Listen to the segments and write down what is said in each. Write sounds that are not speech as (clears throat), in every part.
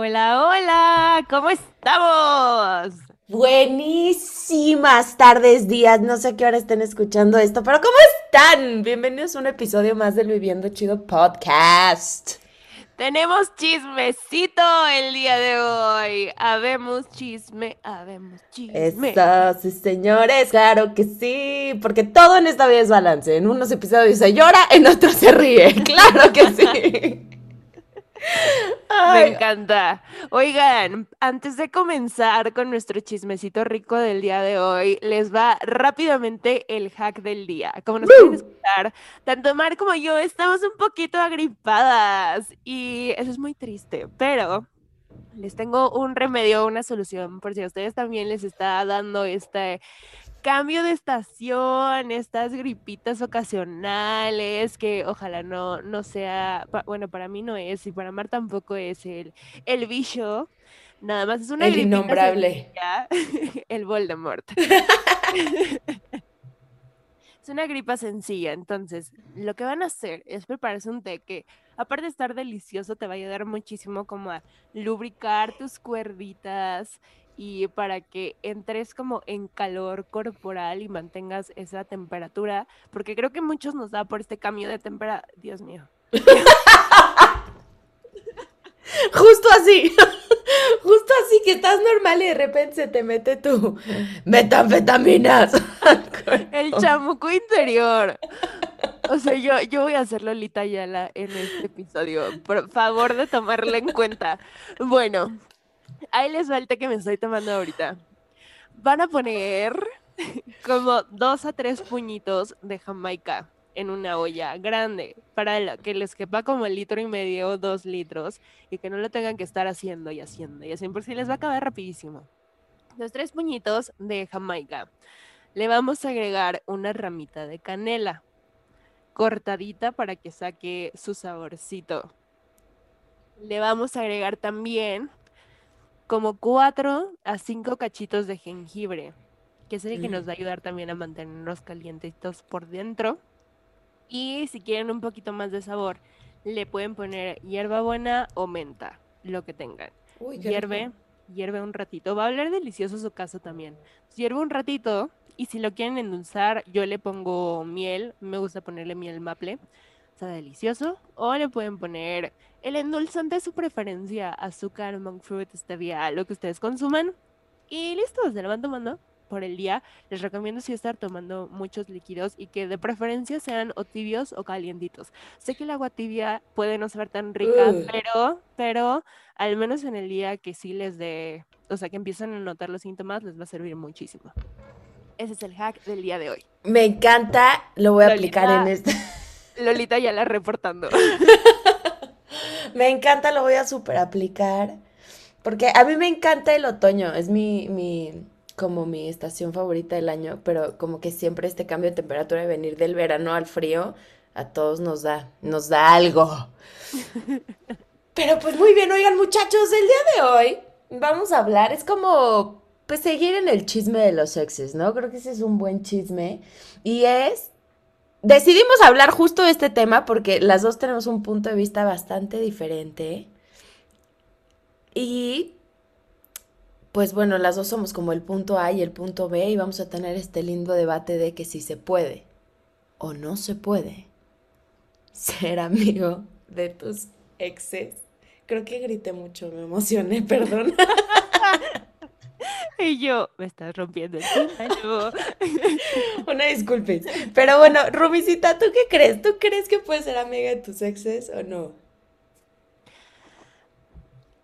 Hola, hola, ¿cómo estamos? Buenísimas tardes, días, no sé a qué hora estén escuchando esto, pero ¿cómo están? Bienvenidos a un episodio más del Viviendo Chido Podcast. Tenemos chismecito el día de hoy. Habemos chisme, habemos chisme. Eso, sí, señores, claro que sí, porque todo en esta vida es balance. En unos episodios se llora, en otros se ríe, (laughs) claro que sí. (laughs) Me encanta. Oigan, antes de comenzar con nuestro chismecito rico del día de hoy, les va rápidamente el hack del día. Como nos pueden escuchar, tanto Mar como yo estamos un poquito agripadas y eso es muy triste, pero les tengo un remedio, una solución, por si a ustedes también les está dando este cambio de estación, estas gripitas ocasionales, que ojalá no, no sea, bueno, para mí no es, y para Mar tampoco es el, el bicho, nada más es una el innombrable. (laughs) el Voldemort. (laughs) es una gripa sencilla, entonces lo que van a hacer es prepararse un té que, aparte de estar delicioso, te va a ayudar muchísimo como a lubricar tus cuerditas y para que entres como en calor corporal y mantengas esa temperatura, porque creo que muchos nos da por este cambio de temperatura, Dios mío. (laughs) Justo así, (laughs) justo así que estás normal y de repente se te mete tu metanfetaminas. (laughs) El chamuco interior. O sea, yo, yo voy a hacer Lolita Yala en este episodio. Por favor de tomarla en cuenta. Bueno, ahí les va el que me estoy tomando ahorita. Van a poner (laughs) como dos a tres puñitos de Jamaica en una olla grande para que les quepa como el litro y medio o dos litros y que no lo tengan que estar haciendo y haciendo y así por si les va a acabar rapidísimo. Los tres puñitos de Jamaica. Le vamos a agregar una ramita de canela cortadita para que saque su saborcito. Le vamos a agregar también como cuatro a cinco cachitos de jengibre, que es el que nos va a mm. ayudar también a mantenernos calientitos por dentro. Y si quieren un poquito más de sabor, le pueden poner hierbabuena o menta, lo que tengan. hierve, hierve un ratito. Va a hablar delicioso su caso también. Hierve un ratito y si lo quieren endulzar, yo le pongo miel. Me gusta ponerle miel maple. Está delicioso. O le pueden poner el endulzante de su preferencia, azúcar, monk fruit, stevia, lo que ustedes consuman. Y listo, se lo van tomando por el día. Les recomiendo sí estar tomando muchos líquidos y que de preferencia sean o tibios o calientitos. Sé que el agua tibia puede no ser tan rica, pero, pero al menos en el día que sí les dé, o sea, que empiezan a notar los síntomas, les va a servir muchísimo. Ese es el hack del día de hoy. Me encanta, lo voy a aplicar en este. Lolita ya la reportando. (laughs) me encanta, lo voy a super aplicar. Porque a mí me encanta el otoño, es mi, mi, como mi estación favorita del año, pero como que siempre este cambio de temperatura de venir del verano al frío, a todos nos da, nos da algo. (laughs) Pero pues muy bien, oigan muchachos, el día de hoy vamos a hablar, es como, pues seguir en el chisme de los exes, ¿no? Creo que ese es un buen chisme. Y es decidimos hablar justo de este tema porque las dos tenemos un punto de vista bastante diferente. Y pues bueno, las dos somos como el punto A y el punto B y vamos a tener este lindo debate de que si se puede o no se puede (laughs) ser amigo de tus exes. Creo que grité mucho, me emocioné, (laughs) perdón. (laughs) Y yo, me estás rompiendo el (laughs) Una disculpe. Pero bueno, Rubicita, ¿tú qué crees? ¿Tú crees que puedes ser amiga de tus exes o no?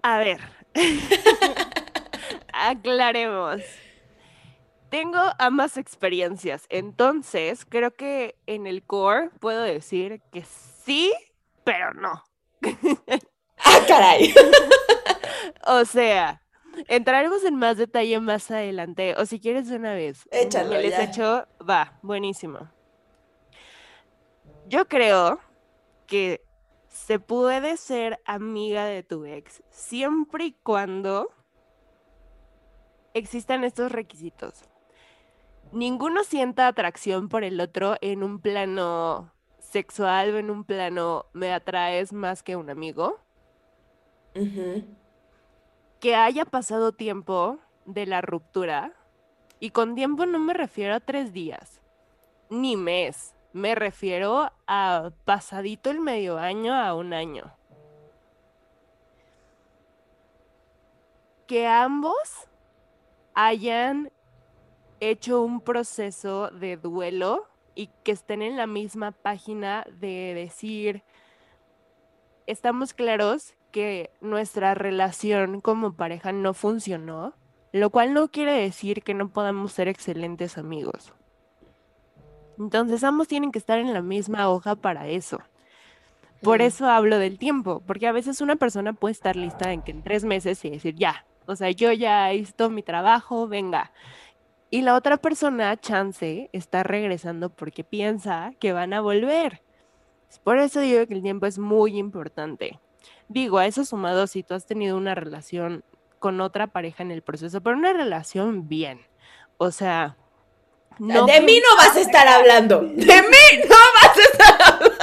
A ver. (laughs) Aclaremos. Tengo ambas experiencias, entonces creo que en el core puedo decir que sí, pero no. ¡Ah, caray! o sea, Entraremos en más detalle más adelante, o si quieres de una vez. Échalo. Les hecho, va, buenísimo. Yo creo que se puede ser amiga de tu ex siempre y cuando existan estos requisitos. Ninguno sienta atracción por el otro en un plano sexual o en un plano me atraes más que un amigo que haya pasado tiempo de la ruptura, y con tiempo no me refiero a tres días, ni mes, me refiero a pasadito el medio año a un año. Que ambos hayan hecho un proceso de duelo y que estén en la misma página de decir, estamos claros que nuestra relación como pareja no funcionó, lo cual no quiere decir que no podamos ser excelentes amigos. Entonces ambos tienen que estar en la misma hoja para eso. Por eso hablo del tiempo, porque a veces una persona puede estar lista en que en tres meses y decir, ya, o sea, yo ya hice mi trabajo, venga. Y la otra persona, chance, está regresando porque piensa que van a volver. Por eso digo que el tiempo es muy importante. Digo, a eso sumado, si tú has tenido una relación con otra pareja en el proceso, pero una relación bien. O sea, no de mí no vas a estar hablando. De mí no vas a estar hablando.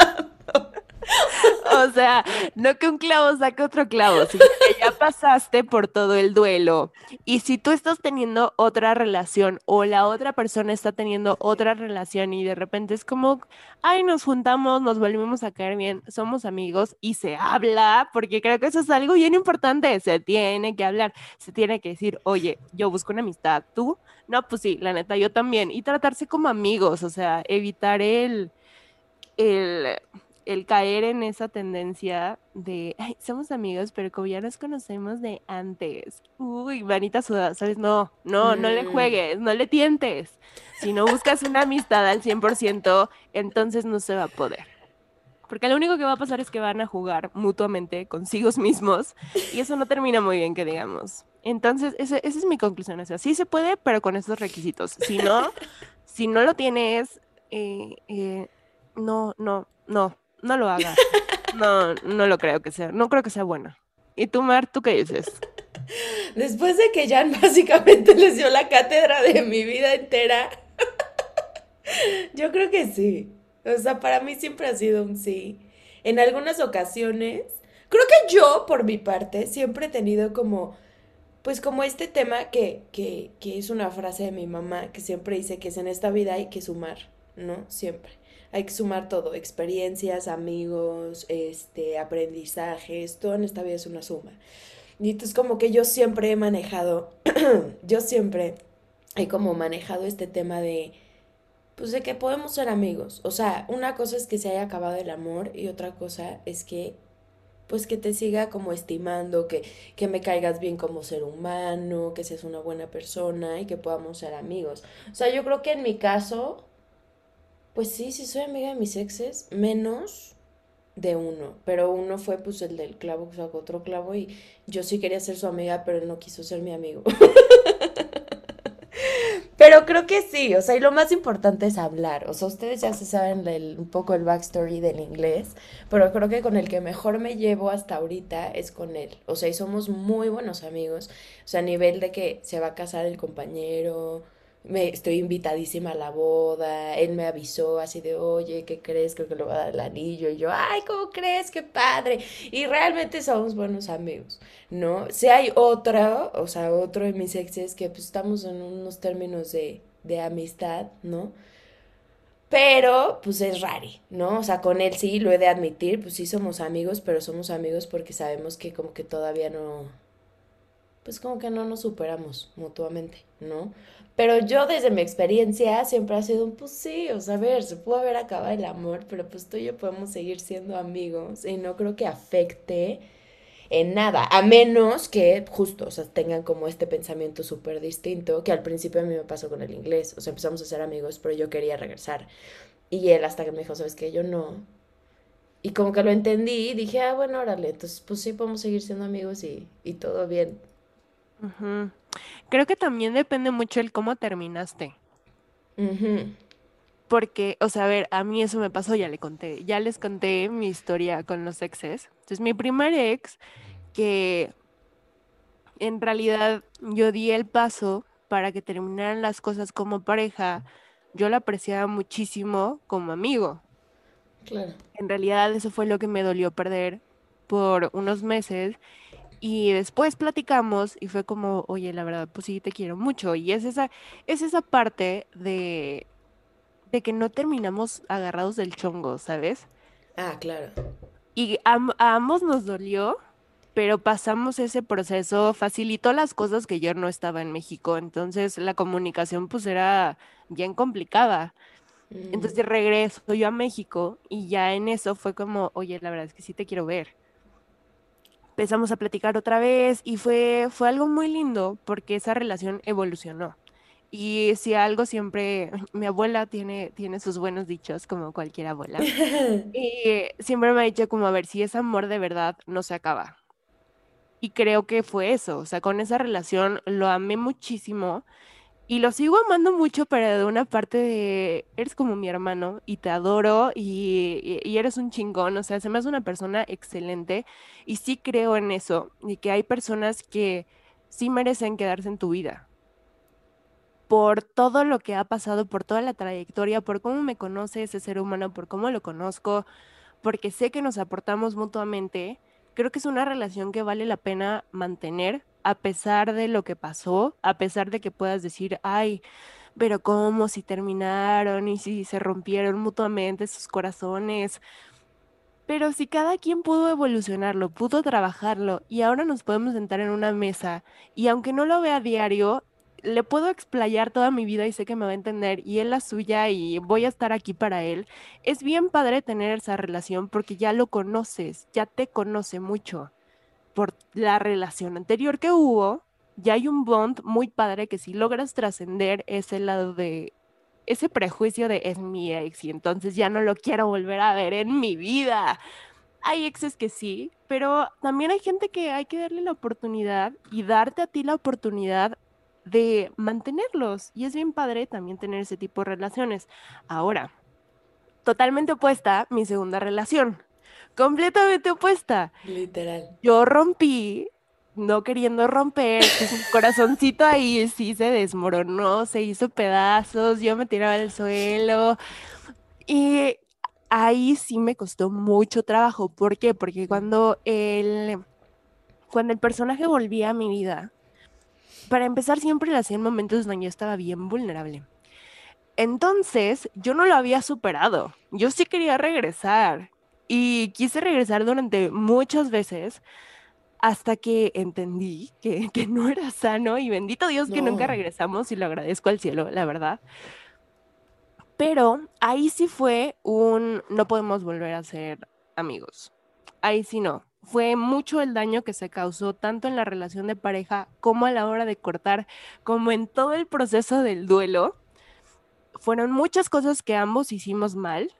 (laughs) O sea, no que un clavo saque otro clavo, sino que ya pasaste por todo el duelo. Y si tú estás teniendo otra relación o la otra persona está teniendo otra relación y de repente es como, ay, nos juntamos, nos volvemos a caer bien, somos amigos y se habla, porque creo que eso es algo bien importante, se tiene que hablar, se tiene que decir, oye, yo busco una amistad, tú, no, pues sí, la neta, yo también, y tratarse como amigos, o sea, evitar el, el el caer en esa tendencia de, ay, somos amigos, pero como ya nos conocemos de antes, uy, manita sudada, ¿sabes? No, no, no le mm. juegues, no le tientes. Si no buscas una amistad al 100%, entonces no se va a poder. Porque lo único que va a pasar es que van a jugar mutuamente consigo mismos y eso no termina muy bien, que digamos. Entonces, esa es mi conclusión. O sea, sí se puede, pero con esos requisitos. Si no, si no lo tienes, eh, eh, no, no, no, no lo hagas. (laughs) No, no lo creo que sea, no creo que sea bueno. ¿Y tú, Mar, tú qué dices? (laughs) Después de que Jan (laughs) básicamente les dio la cátedra de mi vida entera, yo creo que sí. O sea, para mí siempre ha sido un sí. En algunas ocasiones, creo que yo, por mi parte, siempre he tenido como, pues como este tema que, que, que es una frase de mi mamá, que siempre dice que es en esta vida hay que sumar, ¿no? Siempre hay que sumar todo, experiencias, amigos, este, aprendizajes, todo en esta vida es una suma. Y entonces como que yo siempre he manejado, (clears throat) yo siempre he como manejado este tema de, pues de que podemos ser amigos. O sea, una cosa es que se haya acabado el amor y otra cosa es que, pues que te siga como estimando, que, que me caigas bien como ser humano, que seas una buena persona y que podamos ser amigos. O sea, yo creo que en mi caso, pues sí, sí soy amiga de mis exes, menos de uno, pero uno fue pues el del clavo que sacó otro clavo y yo sí quería ser su amiga, pero él no quiso ser mi amigo. (laughs) pero creo que sí, o sea, y lo más importante es hablar, o sea, ustedes ya se saben un poco el backstory del inglés, pero creo que con el que mejor me llevo hasta ahorita es con él, o sea, y somos muy buenos amigos, o sea, a nivel de que se va a casar el compañero, me estoy invitadísima a la boda, él me avisó así de, oye, ¿qué crees? Creo que le va a dar el anillo. Y yo, ay, ¿cómo crees? ¡Qué padre! Y realmente somos buenos amigos, ¿no? Si hay otro, o sea, otro de mis exes que pues estamos en unos términos de, de amistad, ¿no? Pero, pues es rari, ¿no? O sea, con él sí, lo he de admitir, pues sí somos amigos, pero somos amigos porque sabemos que como que todavía no, pues como que no nos superamos mutuamente, ¿no? Pero yo desde mi experiencia siempre ha sido un, pues sí, o sea, a ver, se pudo haber acabado el amor, pero pues tú y yo podemos seguir siendo amigos y no creo que afecte en nada, a menos que justo, o sea, tengan como este pensamiento súper distinto, que al principio a mí me pasó con el inglés, o sea, empezamos a ser amigos, pero yo quería regresar. Y él hasta que me dijo, ¿sabes qué? Yo no. Y como que lo entendí y dije, ah, bueno, órale, entonces pues sí podemos seguir siendo amigos y, y todo bien. Creo que también depende mucho el cómo terminaste. Porque, o sea, a ver, a mí eso me pasó, ya le conté, ya les conté mi historia con los exes. Entonces, mi primer ex, que en realidad yo di el paso para que terminaran las cosas como pareja, yo la apreciaba muchísimo como amigo. Claro. En realidad eso fue lo que me dolió perder por unos meses Y después platicamos y fue como, oye, la verdad, pues sí, te quiero mucho. Y es esa, es esa parte de, de que no terminamos agarrados del chongo, ¿sabes? Ah, claro. Y a, a ambos nos dolió, pero pasamos ese proceso, facilitó las cosas que yo no estaba en México, entonces la comunicación pues era bien complicada. Mm, Entonces regreso yo a México y ya en eso fue como, oye, la verdad es que sí te quiero ver. Empezamos a platicar otra vez y fue, fue algo muy lindo porque esa relación evolucionó. Y si algo siempre, (laughs) mi abuela tiene, tiene sus buenos dichos, como cualquier abuela, (laughs) y siempre me ha dicho como, a ver, si es amor de verdad, no se acaba. Y creo que fue eso, o sea, con esa relación lo amé muchísimo y lo sigo amando mucho, pero de una parte de, eres como mi hermano y te adoro y, y- eres un chingón, o sea, se me hace una persona excelente y sí creo en eso, y que hay personas que sí merecen quedarse en tu vida. Por todo lo que ha pasado, por toda la trayectoria, por cómo me conoce ese ser humano, por cómo lo conozco, porque sé que nos aportamos mutuamente, creo que es una relación que vale la pena mantener a pesar de lo que pasó, a pesar de que puedas decir, ay, pero ¿cómo si terminaron y si se rompieron mutuamente sus corazones? Pero si cada quien pudo evolucionarlo, pudo trabajarlo y ahora nos podemos sentar en una mesa y aunque no lo vea a diario, le puedo explayar toda mi vida y sé que me va a entender y él la suya y voy a estar aquí para él. Es bien padre tener esa relación porque ya lo conoces, ya te conoce mucho por la relación anterior que hubo. Ya hay un bond muy padre que si logras trascender ese lado de ese prejuicio de es mi ex y entonces ya no lo quiero volver a ver en mi vida. Hay exes que sí, pero también hay gente que hay que darle la oportunidad y darte a ti la oportunidad de mantenerlos. Y es bien padre también tener ese tipo de relaciones. Ahora, totalmente opuesta, mi segunda relación. Completamente opuesta. literal. Yo rompí, no queriendo romper, pues mi corazoncito ahí sí se desmoronó, se hizo pedazos, yo me tiraba al suelo. Y ahí sí me costó mucho trabajo. ¿Por qué? Porque cuando el, cuando el personaje volvía a mi vida, para empezar siempre lo hacía en momentos donde yo estaba bien vulnerable. Entonces, yo no lo había superado. Yo sí quería regresar. Y quise regresar durante muchas veces hasta que entendí que, (laughs) que no era sano y bendito Dios que nunca regresamos y lo agradezco al cielo, la verdad. Pero ahí sí fue un no podemos volver a ser amigos. Ahí sí no. Fue mucho el daño que se causó tanto en la relación de pareja como a la hora de cortar, como en todo el proceso del duelo. Fueron muchas cosas que ambos hicimos mal,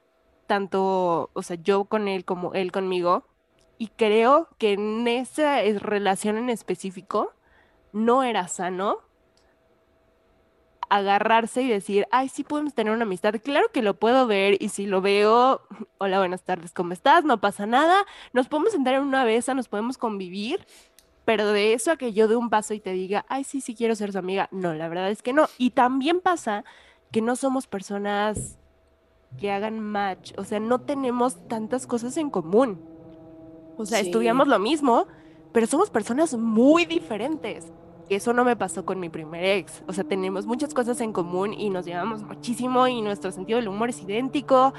tanto, o sea, yo con él como él conmigo. Y creo que en esa eh, relación en específico no era sano agarrarse y decir, ay, sí podemos tener una amistad. Claro que lo puedo ver y si lo veo, (laughs) hola, buenas tardes, ¿cómo estás? No pasa nada. Nos podemos sentar en una mesa, nos podemos convivir, pero de eso a que yo dé un paso y te diga, ay, sí, sí quiero ser su amiga, no, la verdad es que no. Y también pasa que no somos personas que hagan match, o sea, no tenemos tantas cosas en común. O sea, estudiamos Sí. lo mismo, pero somos personas muy diferentes. Eso no me pasó con mi primer ex. O sea, tenemos muchas cosas en común y nos llevamos muchísimo y nuestro sentido del humor es idéntico.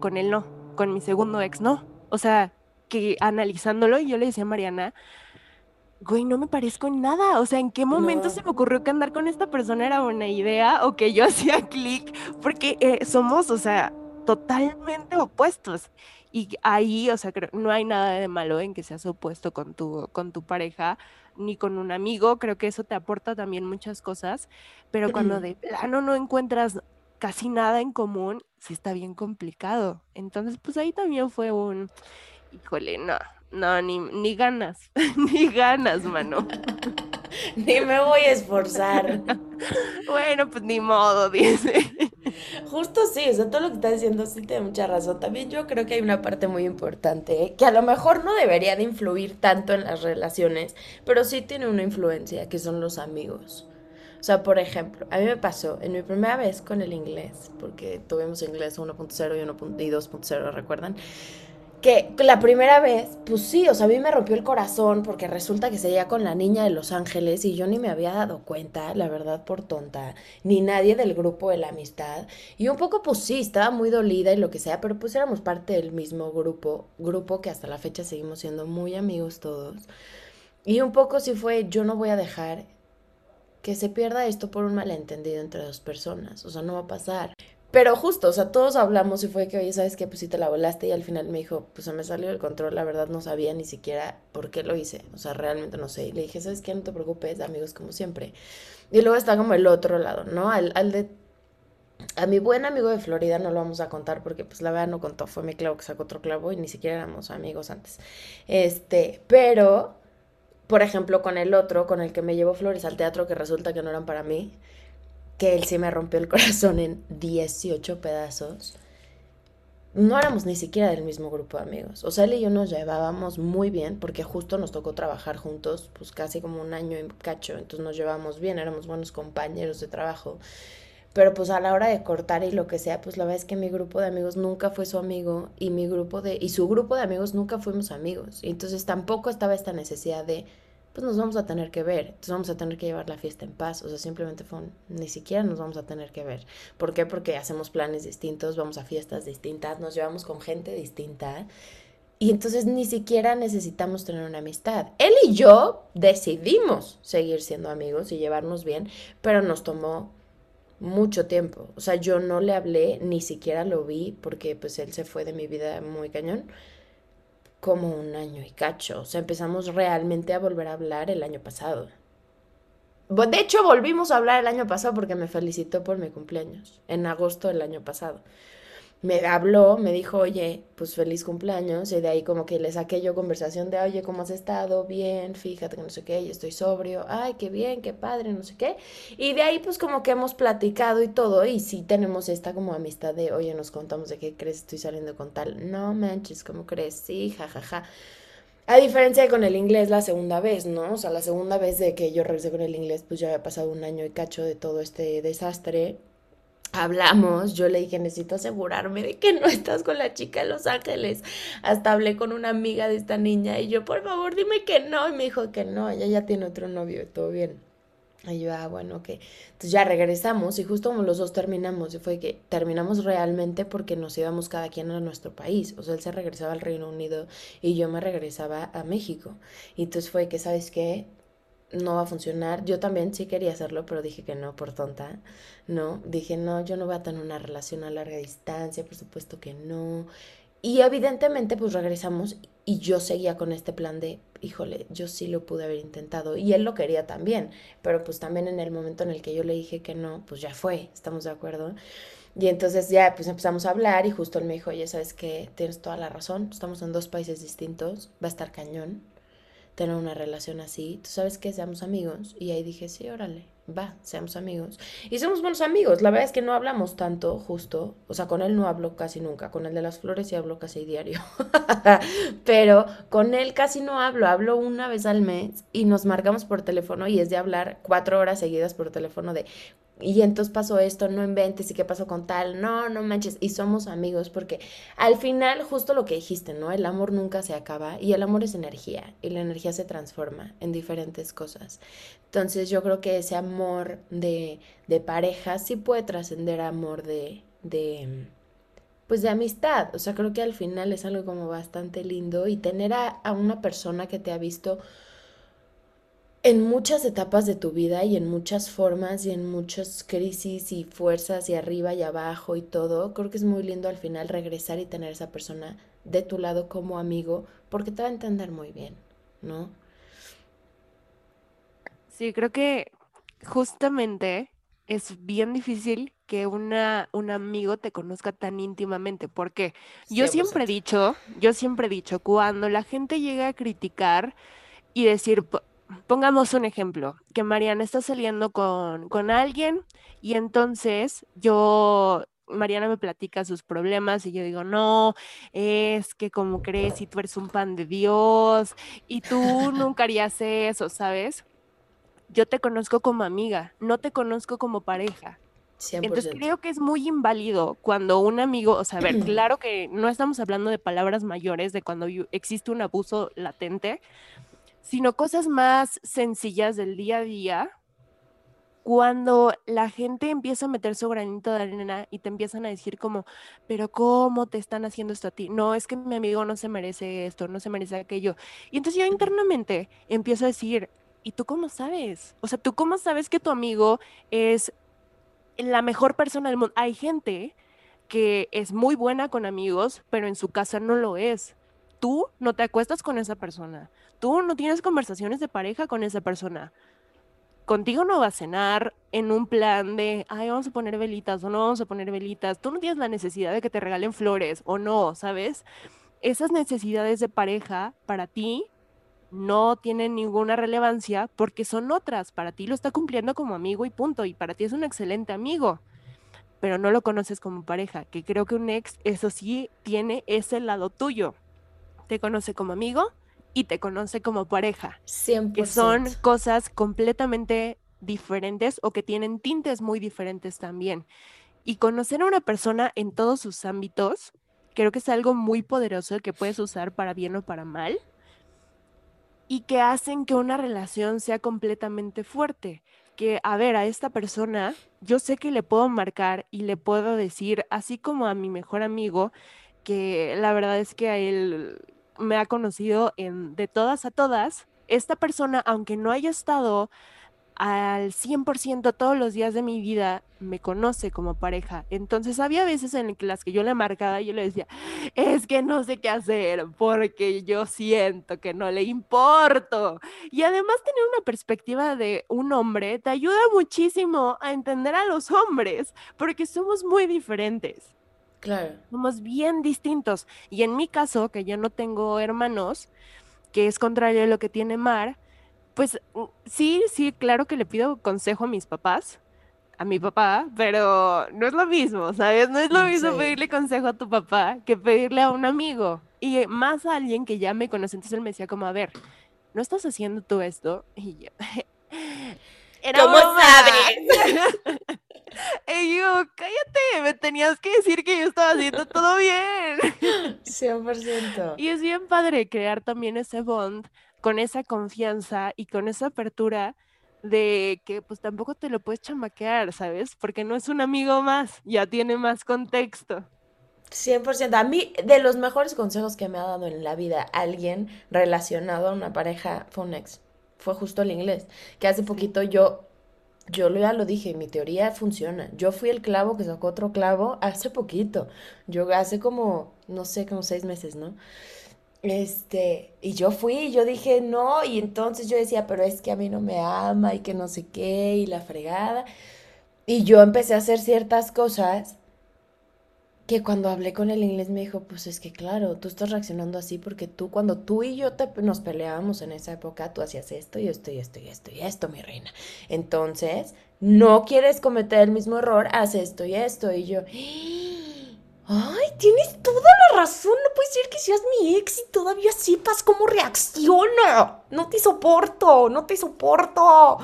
Con él no, con mi segundo ex no. O sea, que analizándolo, yo le decía a Mariana, güey, no me parezco en nada. O sea, ¿en qué momento se No. me ocurrió que andar con esta persona era buena idea o que yo (laughs) hacía clic? Porque eh, somos, o sea, totalmente opuestos. Y ahí, o sea, creo, no hay nada de malo en que seas opuesto con tu, con tu pareja ni con un amigo. Creo que eso te aporta también muchas cosas. Pero cuando de plano no encuentras casi nada en común, sí está bien complicado. Entonces, pues ahí también fue un, híjole, no, no, ni, ni ganas, (laughs) ni ganas, mano. (laughs) Ni me voy a esforzar. (laughs) Bueno, pues ni modo, dice. Justo sí, o sea, todo lo que estás diciendo sí tiene mucha razón. También yo creo que hay una parte muy importante, ¿eh? que a lo mejor no debería de influir tanto en las relaciones, pero sí tiene una influencia, que son los amigos. O sea, por ejemplo, a mí me pasó en mi primera vez con el inglés, porque tuvimos inglés 1.0 y 1.0 y 2.0, ¿recuerdan? Que la primera vez, pues sí, o sea, a mí me rompió el corazón porque resulta que seguía con la niña de Los Ángeles y yo ni me había dado cuenta, la verdad, por tonta, ni nadie del grupo de la amistad. Y un poco, pues sí, estaba muy dolida y lo que sea, pero pues éramos parte del mismo grupo, grupo que hasta la fecha seguimos siendo muy amigos todos. Y un poco sí fue, yo no voy a dejar que se pierda esto por un malentendido entre dos personas, o sea, no va a pasar. Pero justo, o sea, todos hablamos y fue que, oye, ¿sabes qué? Pues sí te la volaste y al final me dijo, pues se me salió del control, la verdad no sabía ni siquiera por qué lo hice, o sea, realmente no sé. Y le dije, ¿sabes qué? No te preocupes, amigos, como siempre. Y luego está como el otro lado, ¿no? Al, de... A mi buen amigo de Florida no lo vamos a contar porque pues la verdad no contó, fue mi clavo que sacó otro clavo y ni siquiera éramos amigos antes. Este, pero, por ejemplo, con el otro, con el que me llevó flores al teatro, que resulta que no eran para mí, que él sí me rompió el corazón en 18 pedazos. No éramos ni siquiera del mismo grupo de amigos. O sea, él y yo nos llevábamos muy bien porque justo nos tocó trabajar juntos, pues casi como un año y cacho. Entonces nos llevábamos bien, éramos buenos compañeros de trabajo. Pero pues a la hora de cortar y lo que sea, pues la verdad es que mi grupo de amigos nunca fue su amigo y mi grupo de y su grupo de amigos nunca fuimos amigos. Entonces tampoco estaba esta necesidad de pues nos vamos a tener que ver, entonces vamos a tener que llevar la fiesta en paz, o sea, simplemente fue ni siquiera nos vamos a tener que ver. ¿Por qué? Porque hacemos planes distintos, vamos a fiestas distintas, nos llevamos con gente distinta y entonces ni siquiera necesitamos tener una amistad. Él y yo decidimos seguir siendo amigos y llevarnos bien, pero nos tomó mucho tiempo. O sea, yo no le hablé, ni siquiera lo vi porque pues él se fue de mi vida muy cañón como un año y cacho. O sea, empezamos realmente a volver a hablar el año pasado. De hecho, volvimos a hablar el año pasado porque me felicitó por mi cumpleaños, en agosto del año pasado me habló, me dijo, oye, pues feliz cumpleaños, y de ahí como que le saqué yo conversación de, oye, ¿cómo has estado? Bien, fíjate que no sé qué, y estoy sobrio, ay, qué bien, qué padre, no sé qué. Y de ahí pues como que hemos platicado y todo, y sí tenemos esta como amistad de, oye, nos contamos de qué crees, estoy saliendo con tal, no manches, ¿cómo crees? Sí, jajaja. Ja, ja. A diferencia de con el inglés la segunda vez, ¿no? O sea, la segunda vez de que yo regresé con el inglés, pues ya había pasado un año y cacho de todo este desastre hablamos, yo le dije, necesito asegurarme de que no estás con la chica de Los Ángeles. Hasta hablé con una amiga de esta niña y yo, por favor, dime que no. Y me dijo que no, ella ya tiene otro novio, todo bien. Y yo, ah, bueno, ok. Entonces ya regresamos y justo como los dos terminamos, y fue que terminamos realmente porque nos íbamos cada quien a nuestro país. O sea, él se regresaba al Reino Unido y yo me regresaba a México. Y entonces fue que, ¿sabes qué? No va a funcionar. Yo también sí quería hacerlo, pero dije que no, por tonta, ¿no? Dije, no, yo no voy a tener una relación a larga distancia, por supuesto que no. Y evidentemente, pues regresamos y yo seguía con este plan de, híjole, yo sí lo pude haber intentado. Y él lo quería también, pero pues también en el momento en el que yo le dije que no, pues ya fue, ¿estamos de acuerdo? Y entonces ya pues empezamos a hablar y justo él me dijo, oye, sabes que tienes toda la razón, estamos en dos países distintos, va a estar cañón, tener una relación así, tú sabes que seamos amigos. Y ahí dije, sí, órale, va, seamos amigos. Y somos buenos amigos, la verdad es que no hablamos tanto, justo, o sea, con él no hablo casi nunca, con el de las flores sí hablo casi diario, (laughs) pero con él casi no hablo, hablo una vez al mes y nos marcamos por teléfono y es de hablar cuatro horas seguidas por teléfono de y entonces pasó esto, no inventes, y qué pasó con tal, no, no manches, y somos amigos, porque al final, justo lo que dijiste, ¿no? El amor nunca se acaba, y el amor es energía, y la energía se transforma en diferentes cosas. Entonces yo creo que ese amor de, de pareja sí puede trascender amor de, de, pues de amistad, o sea, creo que al final es algo como bastante lindo, y tener a, a una persona que te ha visto en muchas etapas de tu vida y en muchas formas y en muchas crisis y fuerzas y arriba y abajo y todo, creo que es muy lindo al final regresar y tener esa persona de tu lado como amigo porque te va a entender muy bien, ¿no? Sí, creo que justamente es bien difícil que una, un amigo te conozca tan íntimamente, porque yo siempre he dicho, yo siempre he dicho, cuando la gente llega a criticar y decir, pongamos un ejemplo, que Mariana está saliendo con, con alguien y entonces yo Mariana me platica sus problemas y yo digo, no, es que como crees si tú eres un pan de Dios y tú (laughs) nunca harías eso, ¿sabes? Yo te conozco como amiga, no te conozco como pareja. Entonces creo que es muy inválido cuando un amigo, o sea, a ver, (clears throat) claro que no estamos hablando de palabras mayores, de cuando existe un abuso latente, sino cosas más sencillas del día a día, cuando la gente empieza a meter su granito de arena y te empiezan a decir como, pero ¿cómo te están haciendo esto a ti? No, es que mi amigo no se merece esto, no se merece aquello. Y entonces yo internamente empiezo a decir, ¿y tú cómo sabes? O sea, ¿tú cómo sabes que tu amigo es la mejor persona del mundo. Hay gente que es muy buena con amigos, pero en su casa no lo es. Tú no te acuestas con esa persona. Tú no tienes conversaciones de pareja con esa persona. Contigo no va a cenar en un plan de, ay, vamos a poner velitas o no vamos a poner velitas. Tú no tienes la necesidad de que te regalen flores o no, ¿sabes? Esas necesidades de pareja para ti no tienen ninguna relevancia porque son otras. Para ti lo está cumpliendo como amigo y punto. Y para ti es un excelente amigo, pero no lo conoces como pareja. Que creo que un ex, eso sí, tiene ese lado tuyo. Te conoce como amigo y te conoce como pareja. 100%. Que son cosas completamente diferentes o que tienen tintes muy diferentes también. Y conocer a una persona en todos sus ámbitos, creo que es algo muy poderoso que puedes usar para bien o para mal y que hacen que una relación sea completamente fuerte. Que, a ver, a esta persona, yo sé que le puedo marcar y le puedo decir, así como a mi mejor amigo, que la verdad es que a él me ha conocido en, de todas a todas, esta persona, aunque no haya estado al 100% todos los días de mi vida me conoce como pareja. Entonces había veces en las que yo le marcaba y yo le decía, es que no sé qué hacer porque yo siento que no le importo. Y además tener una perspectiva de un hombre te ayuda muchísimo a entender a los hombres porque somos muy diferentes. Claro. Somos bien distintos. Y en mi caso, que yo no tengo hermanos, que es contrario a lo que tiene Mar, pues mm, sí, sí, claro que le pido consejo a mis papás, a mi papá, pero no es lo mismo, ¿sabes? No es lo mismo pedirle consejo a tu papá que pedirle a un amigo. Y más a alguien que ya me conoce. Entonces él me decía como, a ver, ¿no estás haciendo tú esto? Y yo, (laughs) ¿cómo sabes? (laughs) y yo, cállate, me tenías que decir que yo estaba haciendo todo bien. 100%. Y es bien padre crear también ese bond con esa confianza y con esa apertura de que pues tampoco te lo puedes chamaquear, ¿sabes? Porque no es un amigo más, ya tiene más contexto. 100%. A mí, de los mejores consejos que me ha dado en la vida alguien relacionado a una pareja fue un ex. Fue justo el inglés. Que hace poquito yo, yo ya lo dije, mi teoría funciona. Yo fui el clavo que sacó otro clavo hace poquito. Yo hace como, no sé, como seis meses, ¿no? Este, y yo fui, yo dije no, y entonces yo decía, pero es que a mí no me ama y que no sé qué, y la fregada. Y yo empecé a hacer ciertas cosas que cuando hablé con el inglés me dijo, pues es que claro, tú estás reaccionando así porque tú, cuando tú y yo nos peleábamos en esa época, tú hacías esto y esto y esto y esto y esto, mi reina. Entonces, no quieres cometer el mismo error, haz esto y esto. Y yo... Ay, tienes toda la razón. No puede ser que seas mi ex y todavía sepas cómo reacciona. No te soporto, no te soporto.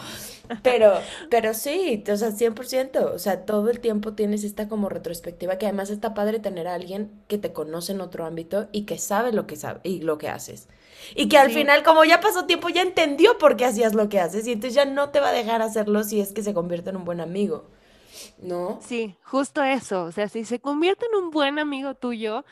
Pero, (laughs) pero sí, o sea, 100%. O sea, todo el tiempo tienes esta como retrospectiva que además está padre tener a alguien que te conoce en otro ámbito y que sabe lo que sabe y lo que haces. Y que al final, como ya pasó tiempo, ya entendió por qué hacías lo que haces y entonces ya no te va a dejar hacerlo si es que se convierte en un buen amigo. ¿No? Sí, justo eso. O sea, si se convierte en un buen amigo tuyo,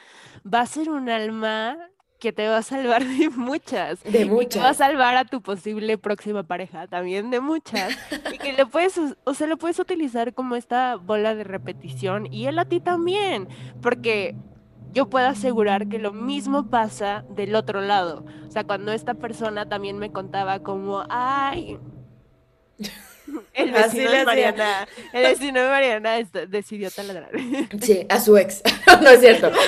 va a ser un alma que te va a salvar de muchas. De muchas. Y que va a salvar a tu posible próxima pareja también de muchas. y que le puedes, o sea, lo puedes utilizar como esta bola de repetición y él a ti también. Porque yo puedo asegurar que lo mismo pasa del otro lado. O sea, cuando esta persona también me contaba como, ay, el vecino de Mariana, el vecino de Mariana decidió taladrar. Sí, a su ex. (laughs) no es cierto. (laughs)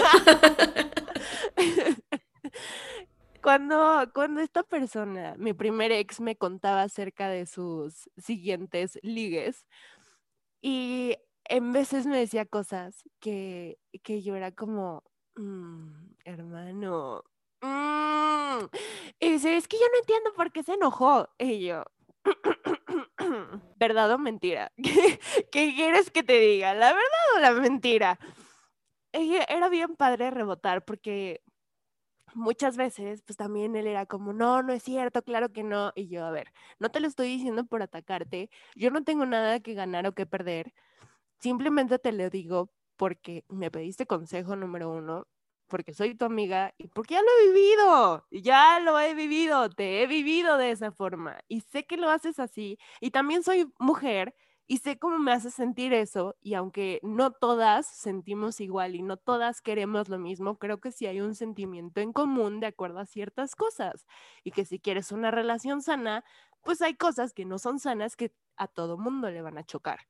Cuando, cuando esta persona, mi primer ex, me contaba acerca de sus siguientes ligues, y en veces me decía cosas que, que yo era como, mm, hermano, mm". y dice, es que yo no entiendo por qué se enojó. Y yo, (coughs) ¿verdad o mentira? (laughs) ¿Qué, quieres que te diga? ¿La verdad o la mentira? Era bien padre rebotar porque muchas veces, pues también él era como, no, no es cierto, claro que no. Y yo, a ver, no te lo estoy diciendo por atacarte, yo no tengo nada que ganar o que perder, simplemente te lo digo porque me pediste consejo número uno, porque soy tu amiga y porque ya lo he vivido, ya lo he vivido, te he vivido de esa forma y sé que lo haces así y también soy mujer y sé cómo me hace sentir eso y aunque no todas sentimos igual y no todas queremos lo mismo, creo que sí hay un sentimiento en común de acuerdo a ciertas cosas y que si quieres una relación sana, pues hay cosas que no son sanas que a todo mundo le van a chocar.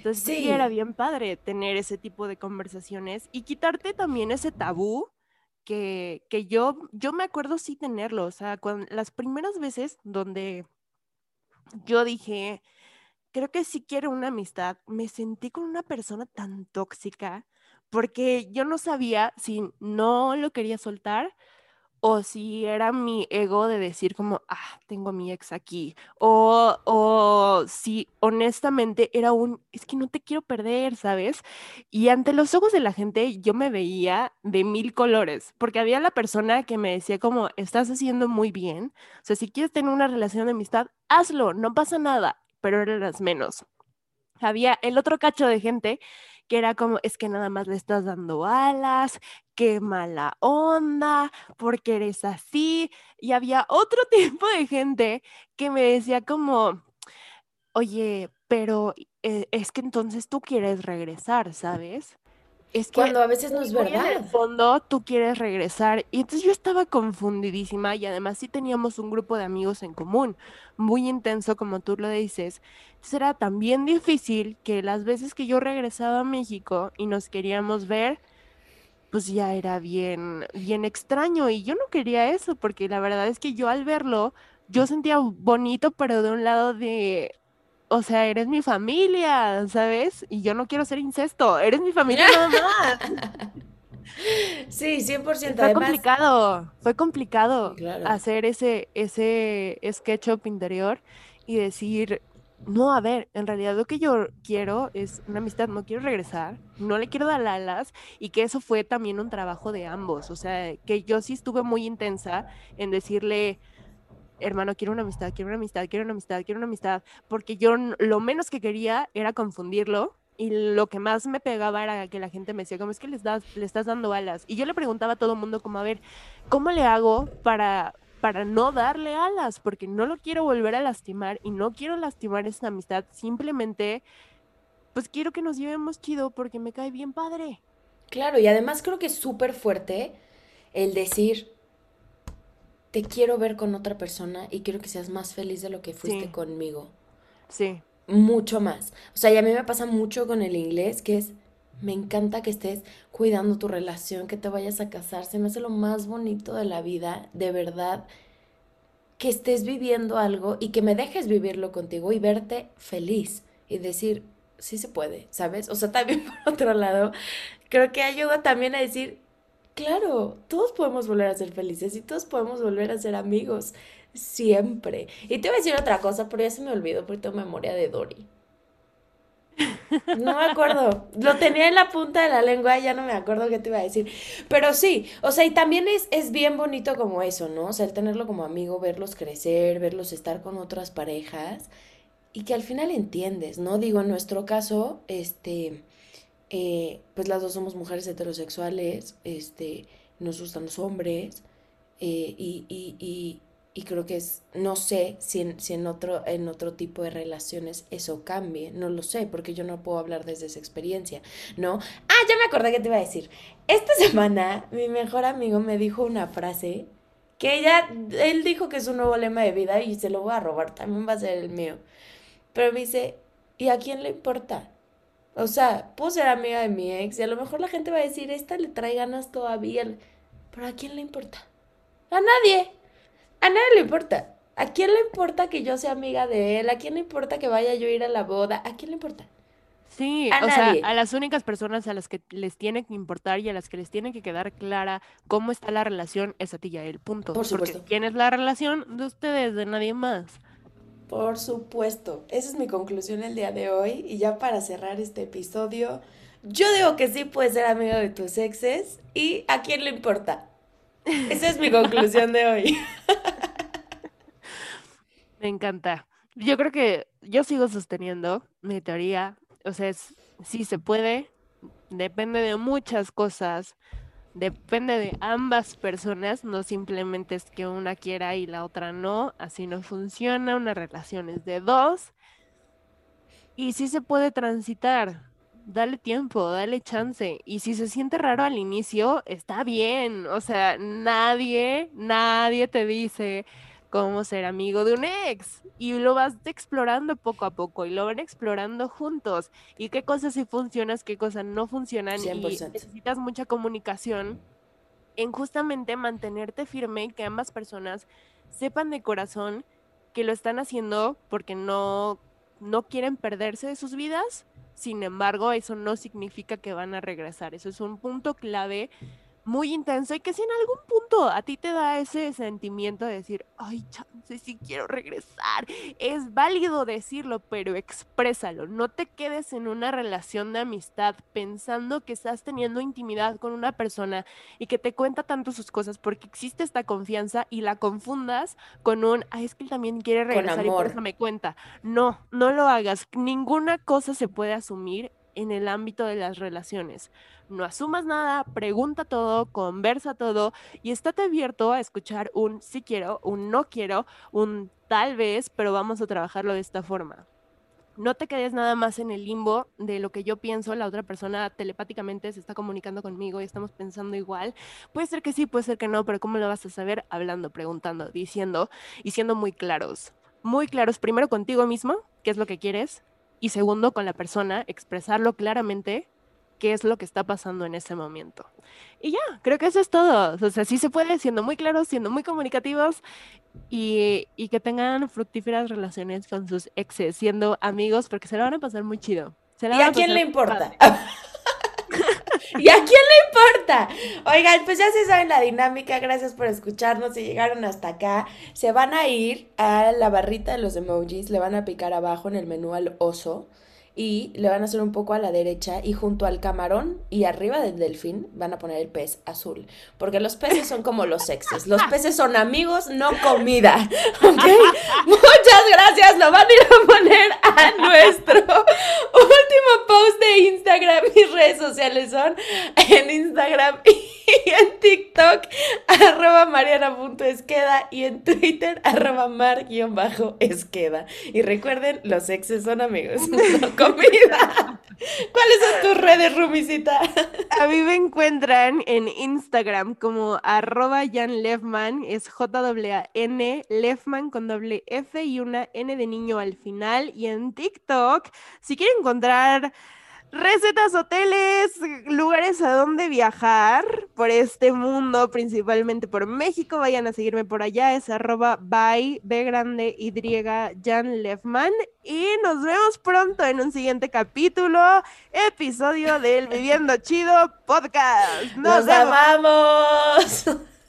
Entonces sí. era bien padre tener ese tipo de conversaciones y quitarte también ese tabú que, que yo, yo me acuerdo sí tenerlo, o sea, cuando, las primeras veces donde yo dije, creo que sí quiero una amistad, me sentí con una persona tan tóxica porque yo no sabía si no lo quería soltar o si era mi ego de decir como, ah, tengo a mi ex aquí, o, o si honestamente era un, es que no te quiero perder, ¿sabes? Y ante los ojos de la gente yo me veía de mil colores, porque había la persona que me decía como, estás haciendo muy bien, o sea, si quieres tener una relación de amistad, hazlo, no pasa nada, pero eran las menos. Había el otro cacho de gente que era como, es que nada más le estás dando alas, qué mala onda, porque eres así. Y había otro (laughs) tipo de gente que me decía como, oye, pero eh, es que entonces tú quieres regresar, ¿sabes? Es que cuando a veces no es verdad. En el fondo tú quieres regresar. Y entonces yo estaba confundidísima y además sí teníamos un grupo de amigos en común, muy intenso como tú lo dices. Entonces era también difícil que las veces que yo regresaba a México y nos queríamos ver, pues ya era bien, bien extraño y yo no quería eso porque la verdad es que yo al verlo, yo sentía bonito, pero de un lado de, o sea, eres mi familia, ¿sabes? Y yo no quiero ser incesto, eres mi familia nada (laughs) más. Sí, 100%. Fue complicado, fue complicado hacer ese, ese SketchUp interior y decir, no, a ver, en realidad lo que yo quiero es una amistad, no quiero regresar, no le quiero dar alas y que eso fue también un trabajo de ambos, o sea, que yo sí estuve muy intensa en decirle, hermano, quiero una amistad, quiero una amistad, quiero una amistad, quiero una amistad, porque yo lo menos que quería era confundirlo y lo que más me pegaba era que la gente me decía, como es que les das, le estás dando alas. Y yo le preguntaba a todo el mundo, como, a ver, ¿cómo le hago para, para no darle alas? Porque no lo quiero volver a lastimar y no quiero lastimar esta amistad, simplemente, pues quiero que nos llevemos chido porque me cae bien padre. Claro, y además creo que es súper fuerte el decir, te quiero ver con otra persona y quiero que seas más feliz de lo que fuiste conmigo. Sí. Mucho más. O sea, y a mí me pasa mucho con el inglés, que es, me encanta que estés cuidando tu relación, que te vayas a casar, se me hace lo más bonito de la vida, de verdad, que estés viviendo algo y que me dejes vivirlo contigo y verte feliz y decir, sí se puede, ¿sabes? O sea, también (laughs) por otro lado, creo que ayuda también a decir, Claro, todos podemos volver a ser felices y todos podemos volver a ser amigos. Siempre. Y te voy a decir otra cosa, pero ya se me olvidó porque tengo memoria de Dory. No me acuerdo. Lo tenía en la punta de la lengua ya no me acuerdo qué te iba a decir. Pero sí, o sea, y también es, es bien bonito como eso, ¿no? O sea, el tenerlo como amigo, verlos crecer, verlos estar con otras parejas y que al final entiendes, ¿no? Digo, en nuestro caso, este, eh, pues las dos somos mujeres heterosexuales, este, nos gustan los hombres, eh, y, y, creo que es, no sé si, en, si en, otro, en otro tipo de relaciones eso cambie, no lo sé, porque yo no puedo hablar desde esa experiencia, ¿no? Ah, ya me acordé que te iba a decir. Esta (laughs) semana mi mejor amigo me dijo una frase que ella, él dijo que es un nuevo lema de vida y se lo voy a robar, también va a ser el mío. Pero me dice, ¿y a quién le importa? O sea, puedo ser amiga de mi ex y a lo mejor la gente va a decir, esta le trae ganas todavía. Pero ¿a quién le importa? A nadie. A nadie le importa. ¿A quién le importa que yo sea amiga de él? ¿A quién le importa que vaya yo a ir a la boda? ¿A quién le importa? Sí, o sea, a las únicas personas a las que les tiene que importar y a las que les tiene que quedar clara cómo está la relación es a ti y a él, punto. Por supuesto. Porque quién es la relación de ustedes, de nadie más. Por supuesto. Esa es mi conclusión el día de hoy. Y ya para cerrar este episodio, yo digo que sí puedes ser amigo de tus exes y a quién le importa. Esa es mi conclusión de hoy. (laughs) Me encanta. Yo creo que yo sigo sosteniendo mi teoría. O sea, es, sí se puede, depende de muchas cosas, depende de ambas personas, no simplemente es que una quiera y la otra no, así no funciona, una relación es de dos. Y sí se puede transitar, dale tiempo, dale chance. Y si se siente raro al inicio, está bien. O sea, nadie, nadie te dice cómo ser amigo de un ex. Y lo vas explorando poco a poco y lo van explorando juntos. Y qué cosas sí funcionan, qué cosas no funcionan. Y necesitas mucha comunicación en justamente mantenerte firme y que ambas personas sepan de corazón que lo están haciendo porque no, no quieren perderse de sus vidas sin embargo, eso no significa que van a regresar. Eso es un punto clave muy intenso y que si en algún punto a ti te da ese sentimiento de decir, ay, chance, si quiero regresar, es válido decirlo, pero exprésalo. No te quedes en una relación de amistad pensando que estás teniendo intimidad con una persona y que te cuenta tanto sus cosas porque existe esta confianza y la confundas con un, ay, es que él también quiere regresar y por eso me cuenta. No, no lo hagas. Ninguna cosa se puede asumir en el ámbito de las relaciones. No asumas nada, pregunta todo, conversa todo y estate abierto a escuchar un sí quiero, un no quiero, un tal vez, pero vamos a trabajarlo de esta forma. No te quedes nada más en el limbo de lo que yo pienso, la otra persona telepáticamente se está comunicando conmigo y estamos pensando igual. Puede ser que sí, puede ser que no, pero ¿cómo lo vas a saber? Hablando, preguntando, diciendo y siendo muy claros. Muy claros, primero contigo mismo, qué es lo que quieres, y segundo, con la persona, expresarlo claramente qué es lo que está pasando en ese momento. Y ya, creo que eso es todo. O sea, sí se puede, siendo muy claros, siendo muy comunicativos y, y que tengan fructíferas relaciones con sus exes, siendo amigos, porque se lo van a pasar muy chido. ¿Y a, quién le importa? ¿Y a quién le importa? Oigan, pues ya se saben la dinámica. Gracias por escucharnos. Si llegaron hasta acá, se van a ir a la barrita de los emojis. Le van a picar abajo en el menú al oso y le van a hacer un poco a la derecha y junto al camarón y arriba del delfín van a poner el pez azul, porque los peces son como los sexes, los peces son amigos, no comida, (laughs) ¿ok? Muchas gracias, lo van a ir a poner a nuestro último post de Instagram, mis redes sociales son en Instagram (laughs) y en TikTok, arroba mariana.esqueda y en Twitter, arroba mar-esqueda. Y recuerden, los sexes son amigos, (laughs) comida. (laughs) ¿Cuáles son tus redes, Rumisita? A mí me encuentran en Instagram como arroba Jan Lefman, es J-A-N, Lefman con doble F y una N de niño al final. Y en TikTok, si quieren encontrar recetas, hoteles, lugares a donde viajar por este mundo, principalmente por México. Vayan a seguirme por allá, es arroba by B grande Y Jan Lefman. Y nos vemos pronto en un siguiente capítulo, episodio del Viviendo Chido Podcast. ¡Nos, amamos! (laughs)